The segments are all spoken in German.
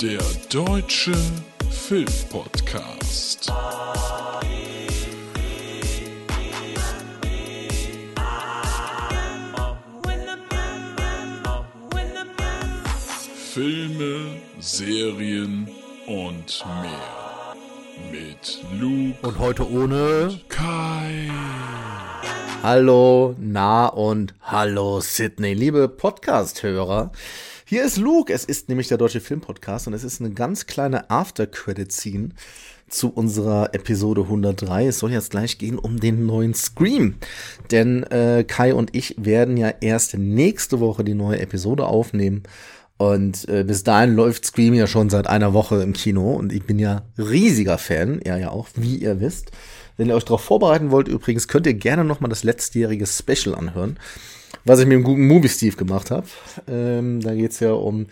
Der Deutsche Filmpodcast. Filme, Serien und mehr. Mit Luke Und heute ohne Kai. Hallo, Na und Hallo Sydney, liebe Podcast-Hörer. Hier ist Luke, es ist nämlich der Deutsche Filmpodcast und es ist eine ganz kleine After-Credit-Scene zu unserer Episode 103. Es soll jetzt gleich gehen um den neuen Scream. Denn äh, Kai und ich werden ja erst nächste Woche die neue Episode aufnehmen. Und äh, bis dahin läuft Scream ja schon seit einer Woche im Kino und ich bin ja riesiger Fan, er ja auch, wie ihr wisst. Wenn ihr euch darauf vorbereiten wollt, übrigens, könnt ihr gerne nochmal das letztjährige Special anhören, was ich mit dem guten Movie Steve gemacht habe. Ähm, da geht's ja um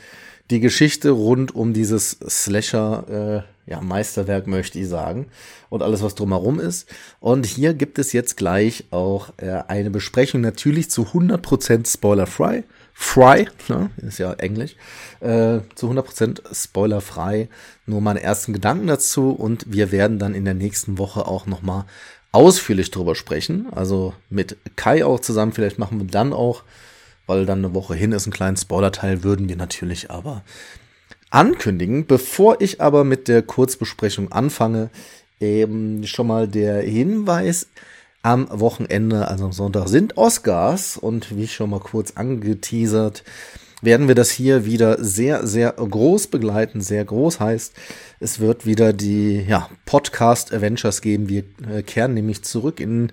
die Geschichte rund um dieses Slasher, äh, ja, Meisterwerk, möchte ich sagen. Und alles, was drumherum ist. Und hier gibt es jetzt gleich auch äh, eine Besprechung, natürlich zu 100% spoilerfrei. Fry, ne, ist ja Englisch, äh, zu 100% spoilerfrei. Nur meine ersten Gedanken dazu und wir werden dann in der nächsten Woche auch nochmal ausführlich drüber sprechen. Also mit Kai auch zusammen. Vielleicht machen wir dann auch, weil dann eine Woche hin ist, einen kleinen Spoiler-Teil, würden wir natürlich aber ankündigen. Bevor ich aber mit der Kurzbesprechung anfange, eben schon mal der Hinweis, am Wochenende, also am Sonntag, sind Oscars und wie schon mal kurz angeteasert, werden wir das hier wieder sehr, sehr groß begleiten. Sehr groß heißt, es wird wieder die ja, Podcast Adventures geben. Wir äh, kehren nämlich zurück in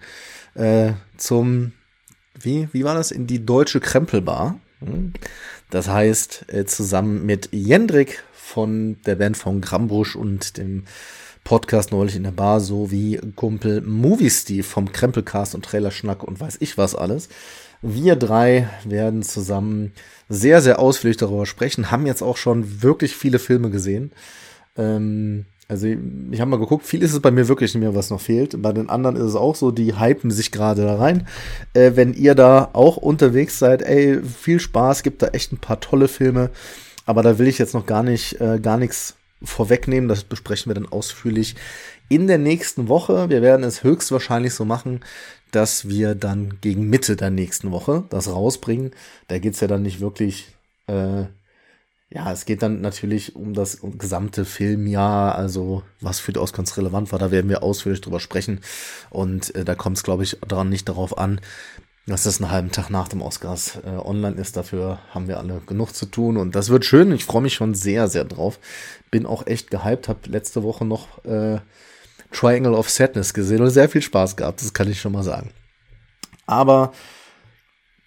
äh, zum, wie, wie war das? In die deutsche Krempelbar. Hm? Das heißt, äh, zusammen mit Jendrik von der Band von Grambusch und dem Podcast neulich in der Bar, so wie Kumpel Movie Steve vom Krempelcast und Trailerschnack und weiß ich was alles. Wir drei werden zusammen sehr, sehr ausführlich darüber sprechen, haben jetzt auch schon wirklich viele Filme gesehen. Ähm, also ich habe mal geguckt, viel ist es bei mir wirklich nicht mehr, was noch fehlt. Bei den anderen ist es auch so, die hypen sich gerade da rein. Äh, wenn ihr da auch unterwegs seid, ey, viel Spaß, gibt da echt ein paar tolle Filme. Aber da will ich jetzt noch gar nicht, äh, gar nichts vorwegnehmen. Das besprechen wir dann ausführlich in der nächsten Woche. Wir werden es höchstwahrscheinlich so machen, dass wir dann gegen Mitte der nächsten Woche das rausbringen. Da geht's ja dann nicht wirklich, äh, ja, es geht dann natürlich um das gesamte Filmjahr, also was für die Oscars relevant war, da werden wir ausführlich drüber sprechen. Und äh, da kommt es, glaube ich, daran nicht darauf an, dass das einen halben Tag nach dem Oscars äh, online ist. Dafür haben wir alle genug zu tun und das wird schön. Ich freue mich schon sehr, sehr drauf. Bin auch echt gehypt. Habe letzte Woche noch äh, Triangle of Sadness gesehen und sehr viel Spaß gehabt. Das kann ich schon mal sagen. Aber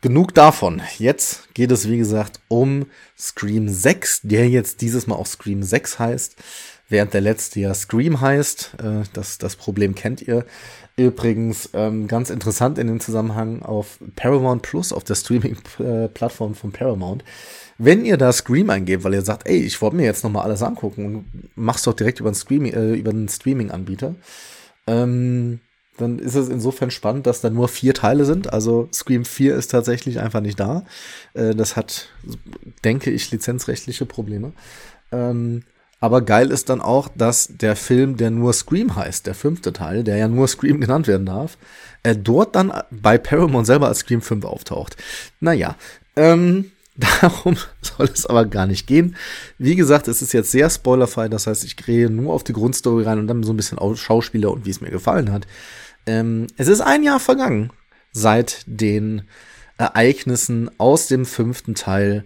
genug davon. Jetzt geht es, wie gesagt, um Scream 6, der jetzt dieses Mal auch Scream 6 heißt während der letzte ja Scream heißt. Äh, das, das Problem kennt ihr. Übrigens ähm, ganz interessant in dem Zusammenhang auf Paramount Plus, auf der Streaming-Plattform von Paramount. Wenn ihr da Scream eingebt, weil ihr sagt, ey, ich wollte mir jetzt nochmal alles angucken und mach's doch direkt über einen, Streaming, äh, über einen Streaming-Anbieter, ähm, dann ist es insofern spannend, dass da nur vier Teile sind. Also Scream 4 ist tatsächlich einfach nicht da. Äh, das hat, denke ich, lizenzrechtliche Probleme. Ähm, aber geil ist dann auch, dass der Film, der nur Scream heißt, der fünfte Teil, der ja nur Scream genannt werden darf, äh, dort dann bei Paramount selber als Scream 5 auftaucht. Naja, ähm, darum soll es aber gar nicht gehen. Wie gesagt, es ist jetzt sehr spoilerfrei, das heißt, ich gehe nur auf die Grundstory rein und dann so ein bisschen auf Schauspieler und wie es mir gefallen hat. Ähm, es ist ein Jahr vergangen seit den Ereignissen aus dem fünften Teil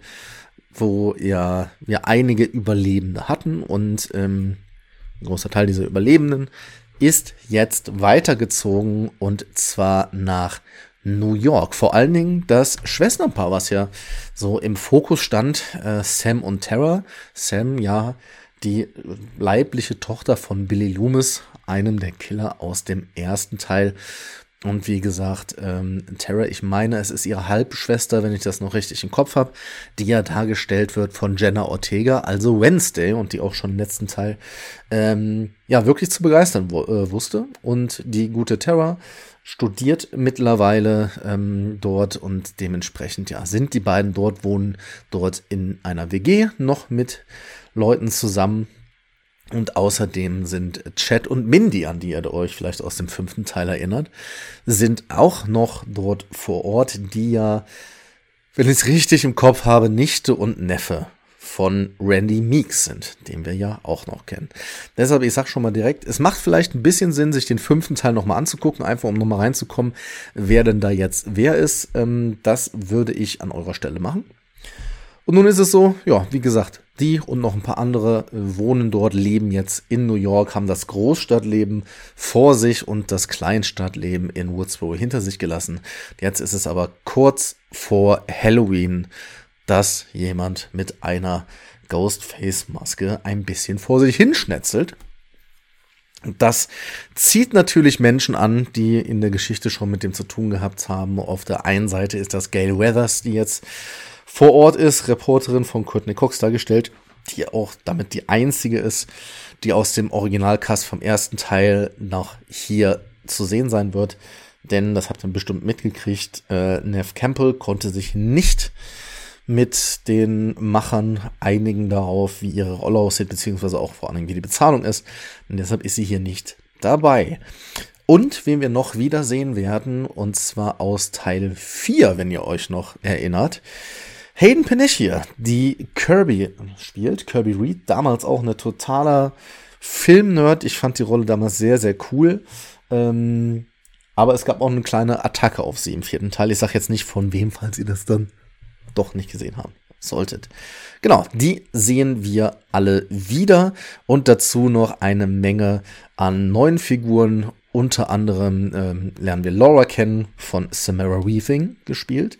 wo ja wir einige Überlebende hatten und ähm, ein großer Teil dieser Überlebenden ist jetzt weitergezogen und zwar nach New York. Vor allen Dingen das Schwesternpaar, was ja so im Fokus stand, äh, Sam und Tara. Sam, ja, die leibliche Tochter von Billy Loomis, einem der Killer aus dem ersten Teil. Und wie gesagt, ähm, Tara, ich meine, es ist ihre Halbschwester, wenn ich das noch richtig im Kopf habe, die ja dargestellt wird von Jenna Ortega, also Wednesday, und die auch schon im letzten Teil ähm, ja wirklich zu begeistern äh, wusste. Und die gute Tara studiert mittlerweile ähm, dort und dementsprechend ja sind die beiden dort, wohnen dort in einer WG noch mit Leuten zusammen. Und außerdem sind Chad und Mindy, an die ihr euch vielleicht aus dem fünften Teil erinnert, sind auch noch dort vor Ort, die ja, wenn ich es richtig im Kopf habe, Nichte und Neffe von Randy Meeks sind, den wir ja auch noch kennen. Deshalb, ich sag schon mal direkt, es macht vielleicht ein bisschen Sinn, sich den fünften Teil nochmal anzugucken, einfach um nochmal reinzukommen, wer denn da jetzt wer ist. Ähm, das würde ich an eurer Stelle machen. Und nun ist es so, ja, wie gesagt, die und noch ein paar andere wohnen dort, leben jetzt in New York, haben das Großstadtleben vor sich und das Kleinstadtleben in Woodsboro hinter sich gelassen. Jetzt ist es aber kurz vor Halloween dass jemand mit einer Ghostface-Maske ein bisschen vor sich hinschnetzelt. Das zieht natürlich Menschen an, die in der Geschichte schon mit dem zu tun gehabt haben. Auf der einen Seite ist das Gail Weathers, die jetzt vor Ort ist, Reporterin von Courtney Cox dargestellt, die auch damit die einzige ist, die aus dem Originalcast vom ersten Teil noch hier zu sehen sein wird. Denn, das habt ihr bestimmt mitgekriegt, äh, Nev Campbell konnte sich nicht mit den Machern einigen darauf, wie ihre Rolle aussieht, beziehungsweise auch vor allem, wie die Bezahlung ist. Und deshalb ist sie hier nicht dabei. Und wen wir noch wiedersehen werden, und zwar aus Teil 4, wenn ihr euch noch erinnert. Hayden Panettiere, die Kirby spielt, Kirby Reed, damals auch eine totaler Filmnerd. Ich fand die Rolle damals sehr, sehr cool. Ähm, aber es gab auch eine kleine Attacke auf sie im vierten Teil. Ich sag jetzt nicht von wem, falls ihr das dann doch nicht gesehen haben solltet. Genau, die sehen wir alle wieder und dazu noch eine Menge an neuen Figuren. Unter anderem ähm, lernen wir Laura kennen von Samara Weaving gespielt,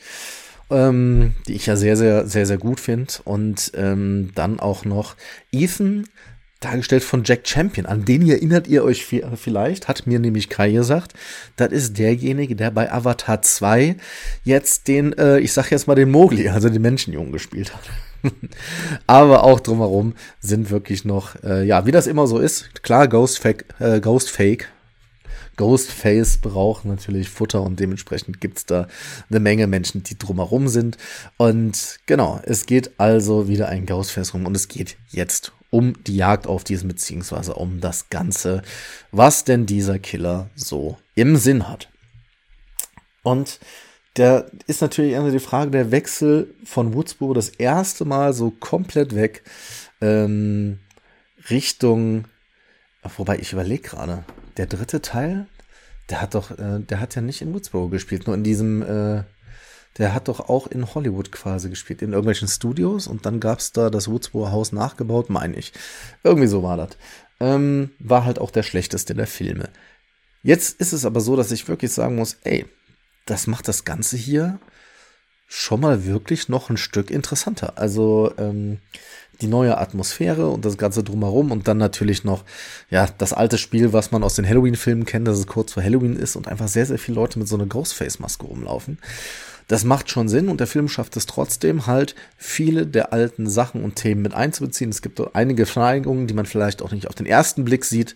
ähm, die ich ja sehr, sehr, sehr, sehr gut finde. Und ähm, dann auch noch Ethan, dargestellt von Jack Champion. An den erinnert ihr euch vielleicht, hat mir nämlich Kai gesagt. Das ist derjenige, der bei Avatar 2 jetzt den, äh, ich sag jetzt mal den Mowgli, also den Menschenjungen gespielt hat. Aber auch drumherum sind wirklich noch, äh, ja, wie das immer so ist, klar, Ghost Fake, äh, Ghost Fake, Ghostface braucht natürlich Futter und dementsprechend gibt's da eine Menge Menschen, die drumherum sind. Und genau, es geht also wieder ein Ghostface rum und es geht jetzt um die Jagd auf diesen, beziehungsweise um das Ganze, was denn dieser Killer so im Sinn hat. Und der ist natürlich immer die Frage, der Wechsel von Woodsboro das erste Mal so komplett weg ähm, Richtung, wobei ich überlege gerade, der dritte Teil, der hat doch, äh, der hat ja nicht in Woodsboro gespielt, nur in diesem äh, der hat doch auch in Hollywood quasi gespielt, in irgendwelchen Studios und dann gab's da das Woodsboro Haus nachgebaut, meine ich. Irgendwie so war das. Ähm, war halt auch der schlechteste der Filme. Jetzt ist es aber so, dass ich wirklich sagen muss, ey, das macht das Ganze hier schon mal wirklich noch ein Stück interessanter. Also ähm, die neue Atmosphäre und das Ganze drumherum und dann natürlich noch, ja, das alte Spiel, was man aus den Halloween-Filmen kennt, dass es kurz vor Halloween ist und einfach sehr, sehr viele Leute mit so einer Ghostface-Maske rumlaufen. Das macht schon Sinn und der Film schafft es trotzdem halt, viele der alten Sachen und Themen mit einzubeziehen. Es gibt einige Verneigungen, die man vielleicht auch nicht auf den ersten Blick sieht.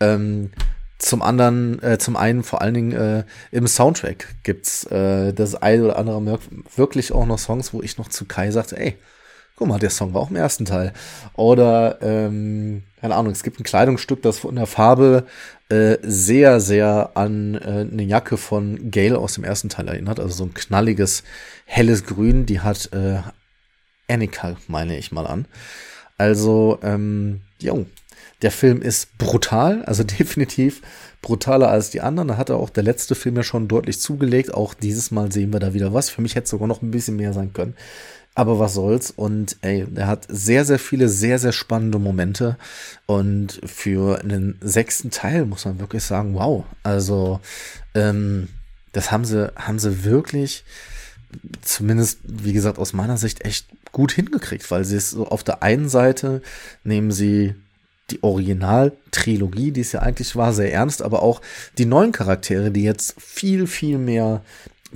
Ähm, zum anderen, äh, zum einen vor allen Dingen äh, im Soundtrack gibt's äh, das eine oder andere wirklich auch noch Songs, wo ich noch zu Kai sagte, ey, guck mal, der Song war auch im ersten Teil. Oder, ähm, keine Ahnung, es gibt ein Kleidungsstück, das von der Farbe äh, sehr, sehr an äh, eine Jacke von Gale aus dem ersten Teil erinnert. Also so ein knalliges, helles Grün. Die hat äh, Annika, meine ich mal an. Also, ähm, jo, der Film ist brutal, also definitiv brutaler als die anderen. Da hat er auch der letzte Film ja schon deutlich zugelegt. Auch dieses Mal sehen wir da wieder was. Für mich hätte es sogar noch ein bisschen mehr sein können. Aber was soll's? Und ey, er hat sehr, sehr viele, sehr, sehr spannende Momente. Und für einen sechsten Teil muss man wirklich sagen, wow. Also, ähm, das haben sie, haben sie wirklich, zumindest, wie gesagt, aus meiner Sicht echt gut hingekriegt, weil sie es so auf der einen Seite nehmen sie die Originaltrilogie, die es ja eigentlich war, sehr ernst, aber auch die neuen Charaktere, die jetzt viel, viel mehr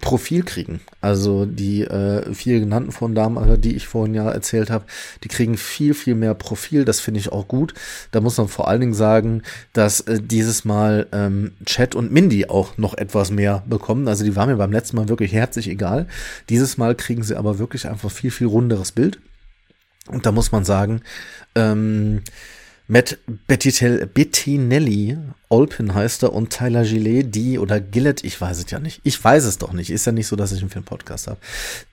Profil kriegen. Also die äh, vier genannten von Damen, also die ich vorhin ja erzählt habe, die kriegen viel, viel mehr Profil. Das finde ich auch gut. Da muss man vor allen Dingen sagen, dass äh, dieses Mal ähm, Chat und Mindy auch noch etwas mehr bekommen. Also die waren mir beim letzten Mal wirklich herzlich egal. Dieses Mal kriegen sie aber wirklich einfach viel, viel runderes Bild. Und da muss man sagen, ähm, Matt Bettinelli, Olpin heißt er, und Tyler Gillet, die, oder Gillett, ich weiß es ja nicht. Ich weiß es doch nicht. Ist ja nicht so, dass ich einen Filmpodcast habe.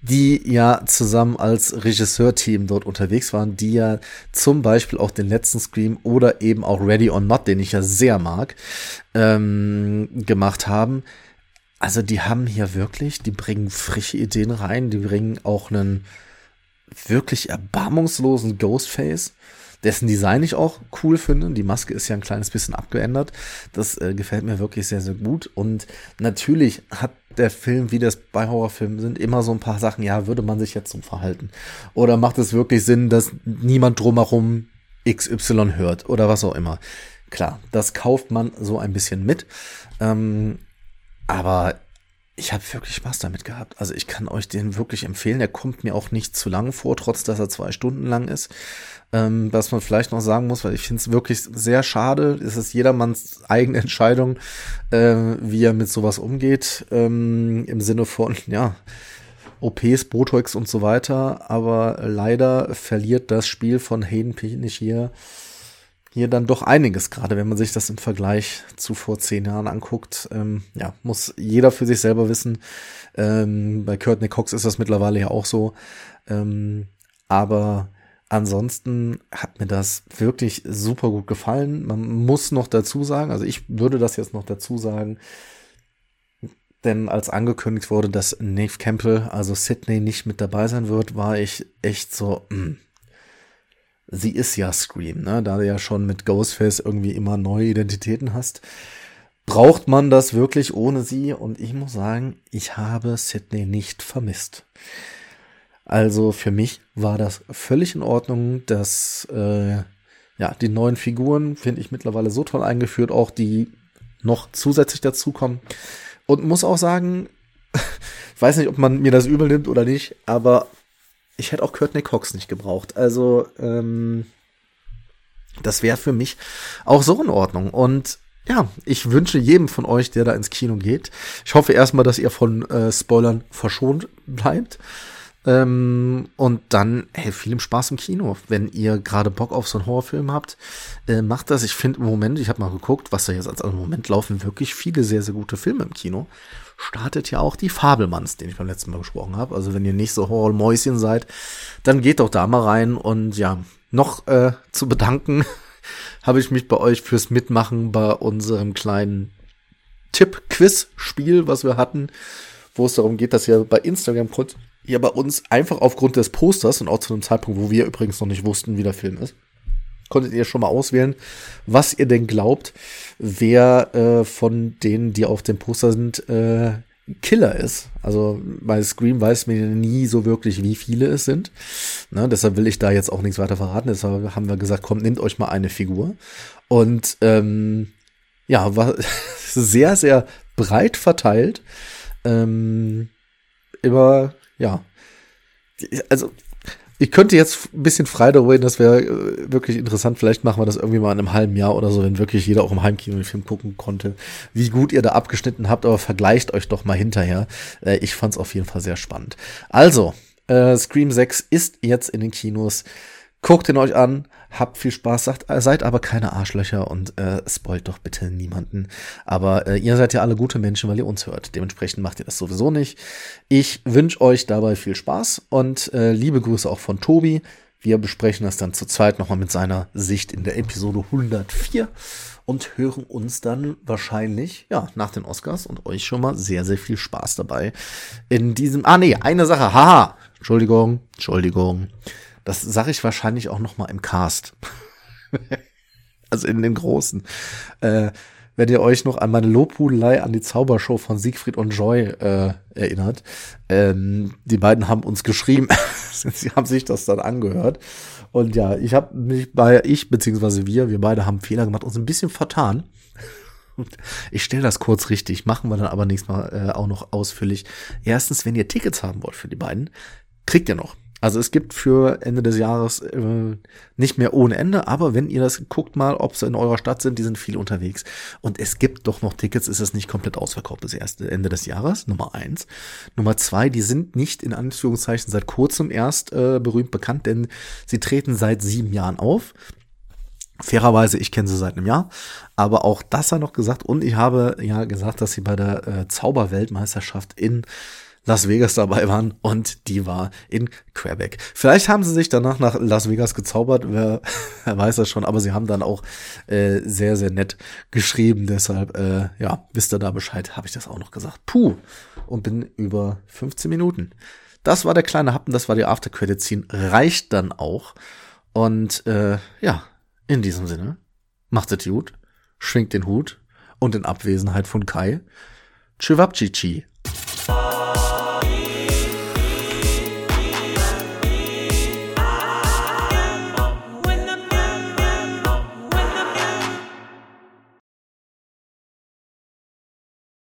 Die ja zusammen als Regisseurteam dort unterwegs waren, die ja zum Beispiel auch den letzten Scream oder eben auch Ready or Not, den ich ja sehr mag, ähm, gemacht haben. Also die haben hier wirklich, die bringen frische Ideen rein, die bringen auch einen wirklich erbarmungslosen Ghostface dessen Design ich auch cool finde. Die Maske ist ja ein kleines bisschen abgeändert. Das äh, gefällt mir wirklich sehr, sehr gut. Und natürlich hat der Film, wie das bei Horrorfilmen sind, immer so ein paar Sachen, ja, würde man sich jetzt so verhalten? Oder macht es wirklich Sinn, dass niemand drumherum XY hört oder was auch immer? Klar, das kauft man so ein bisschen mit. Ähm, aber ich habe wirklich Spaß damit gehabt. Also ich kann euch den wirklich empfehlen. Der kommt mir auch nicht zu lang vor, trotz dass er zwei Stunden lang ist. Ähm, was man vielleicht noch sagen muss, weil ich finde es wirklich sehr schade. Es ist jedermanns eigene Entscheidung, äh, wie er mit sowas umgeht. Ähm, Im Sinne von, ja, OPs, Botox und so weiter. Aber leider verliert das Spiel von Hayden Pinich hier hier dann doch einiges, gerade wenn man sich das im Vergleich zu vor zehn Jahren anguckt. Ähm, ja, muss jeder für sich selber wissen. Ähm, bei Courtney Cox ist das mittlerweile ja auch so. Ähm, aber ansonsten hat mir das wirklich super gut gefallen. Man muss noch dazu sagen, also ich würde das jetzt noch dazu sagen, denn als angekündigt wurde, dass Nave Campbell, also Sydney, nicht mit dabei sein wird, war ich echt so, mh, hm, sie ist ja Scream, ne? Da du ja schon mit Ghostface irgendwie immer neue Identitäten hast. Braucht man das wirklich ohne sie? Und ich muss sagen, ich habe Sydney nicht vermisst. Also für mich war das völlig in Ordnung, dass äh, ja die neuen Figuren finde ich mittlerweile so toll eingeführt, auch die noch zusätzlich dazukommen. Und muss auch sagen, weiß nicht, ob man mir das übel nimmt oder nicht, aber ich hätte auch Courtney Cox nicht gebraucht. Also, ähm, das wäre für mich auch so in Ordnung. Und ja, ich wünsche jedem von euch, der da ins Kino geht. Ich hoffe erstmal, dass ihr von äh, Spoilern verschont bleibt. Ähm, und dann, hey, viel Spaß im Kino. Wenn ihr gerade Bock auf so einen Horrorfilm habt, äh, macht das. Ich finde im Moment, ich habe mal geguckt, was da jetzt als im Moment laufen, wirklich viele sehr, sehr gute Filme im Kino startet ja auch die Fabelmanns, den ich beim letzten Mal gesprochen habe. Also wenn ihr nicht so Horror-Mäuschen seid, dann geht doch da mal rein. Und ja, noch äh, zu bedanken habe ich mich bei euch fürs Mitmachen bei unserem kleinen Tipp-Quiz-Spiel, was wir hatten, wo es darum geht, dass ihr bei Instagram kurz ihr bei uns einfach aufgrund des Posters und auch zu einem Zeitpunkt, wo wir übrigens noch nicht wussten, wie der Film ist, konntet ihr schon mal auswählen, was ihr denn glaubt, wer äh, von denen, die auf dem Poster sind, äh, Killer ist. Also bei Scream weiß man nie so wirklich, wie viele es sind. Ne, deshalb will ich da jetzt auch nichts weiter verraten. Deshalb haben wir gesagt, komm, nehmt euch mal eine Figur. Und ähm, ja, war sehr, sehr breit verteilt. Ähm, immer, ja. Also ich könnte jetzt ein bisschen frei darüber das wäre äh, wirklich interessant. Vielleicht machen wir das irgendwie mal in einem halben Jahr oder so, wenn wirklich jeder auch im Heimkino den Film gucken konnte, wie gut ihr da abgeschnitten habt, aber vergleicht euch doch mal hinterher. Äh, ich fand's auf jeden Fall sehr spannend. Also, äh, Scream 6 ist jetzt in den Kinos. Guckt ihn euch an, habt viel Spaß, sagt, äh, seid aber keine Arschlöcher und äh, spoilt doch bitte niemanden. Aber äh, ihr seid ja alle gute Menschen, weil ihr uns hört. Dementsprechend macht ihr das sowieso nicht. Ich wünsche euch dabei viel Spaß und äh, liebe Grüße auch von Tobi. Wir besprechen das dann zu zweit nochmal mit seiner Sicht in der Episode 104 und hören uns dann wahrscheinlich, ja, nach den Oscars und euch schon mal sehr, sehr viel Spaß dabei. In diesem, ah nee, eine Sache, haha, Entschuldigung, Entschuldigung. Das sage ich wahrscheinlich auch noch mal im Cast. also in den großen. Äh, wenn ihr euch noch an meine Lobhudelei an die Zaubershow von Siegfried und Joy äh, erinnert, ähm, die beiden haben uns geschrieben, sie haben sich das dann angehört. Und ja, ich habe mich bei, ich beziehungsweise wir, wir beide haben Fehler gemacht, uns ein bisschen vertan. Ich stelle das kurz richtig, machen wir dann aber nächstes Mal äh, auch noch ausführlich. Erstens, wenn ihr Tickets haben wollt für die beiden, kriegt ihr noch. Also es gibt für Ende des Jahres äh, nicht mehr ohne Ende, aber wenn ihr das guckt mal, ob sie in eurer Stadt sind, die sind viel unterwegs. Und es gibt doch noch Tickets, ist es nicht komplett ausverkauft das erste Ende des Jahres, Nummer eins. Nummer zwei, die sind nicht in Anführungszeichen seit kurzem erst äh, berühmt bekannt, denn sie treten seit sieben Jahren auf. Fairerweise, ich kenne sie seit einem Jahr, aber auch das hat noch gesagt und ich habe ja gesagt, dass sie bei der äh, Zauberweltmeisterschaft in Las Vegas dabei waren und die war in Quebec. Vielleicht haben sie sich danach nach Las Vegas gezaubert, wer, weiß das schon, aber sie haben dann auch äh, sehr, sehr nett geschrieben. Deshalb, äh, ja, wisst ihr da Bescheid, habe ich das auch noch gesagt. Puh, und bin über 15 Minuten. Das war der kleine Happen, das war die After-Credit-Scene. Reicht dann auch. Und äh, ja, in diesem Sinne, macht es gut, schwingt den Hut und in Abwesenheit von Kai, Chivapchichi.